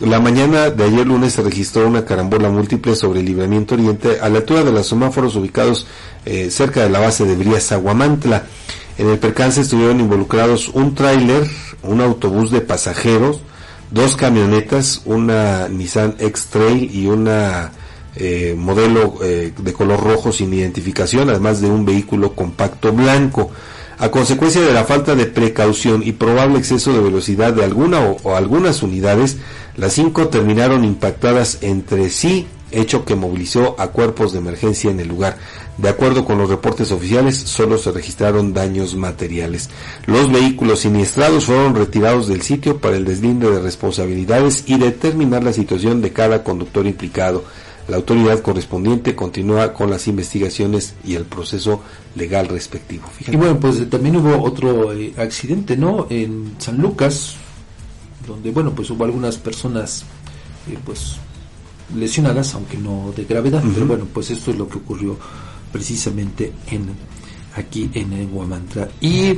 la mañana de ayer lunes se registró una carambola múltiple sobre el libramiento oriente a la altura de los semáforos ubicados eh, cerca de la base de Brías Aguamantla. En el percance estuvieron involucrados un tráiler, un autobús de pasajeros, dos camionetas, una Nissan X-Trail y una eh, modelo eh, de color rojo sin identificación, además de un vehículo compacto blanco. A consecuencia de la falta de precaución y probable exceso de velocidad de alguna o, algunas unidades, las cinco terminaron impactadas entre sí, hecho que movilizó a cuerpos de emergencia en el lugar. De acuerdo con los reportes oficiales, solo se registraron daños materiales. Los vehículos siniestrados fueron retirados del sitio para el deslinde de responsabilidades y determinar la situación de cada conductor implicado la autoridad correspondiente continúa con las investigaciones y el proceso legal respectivo. Y bueno, pues también hubo otro eh, accidente, ¿no? En San Lucas, donde, bueno, pues hubo algunas personas, eh, pues, lesionadas, aunque no de gravedad, pero bueno, pues esto es lo que ocurrió precisamente en aquí en Guamantra. Y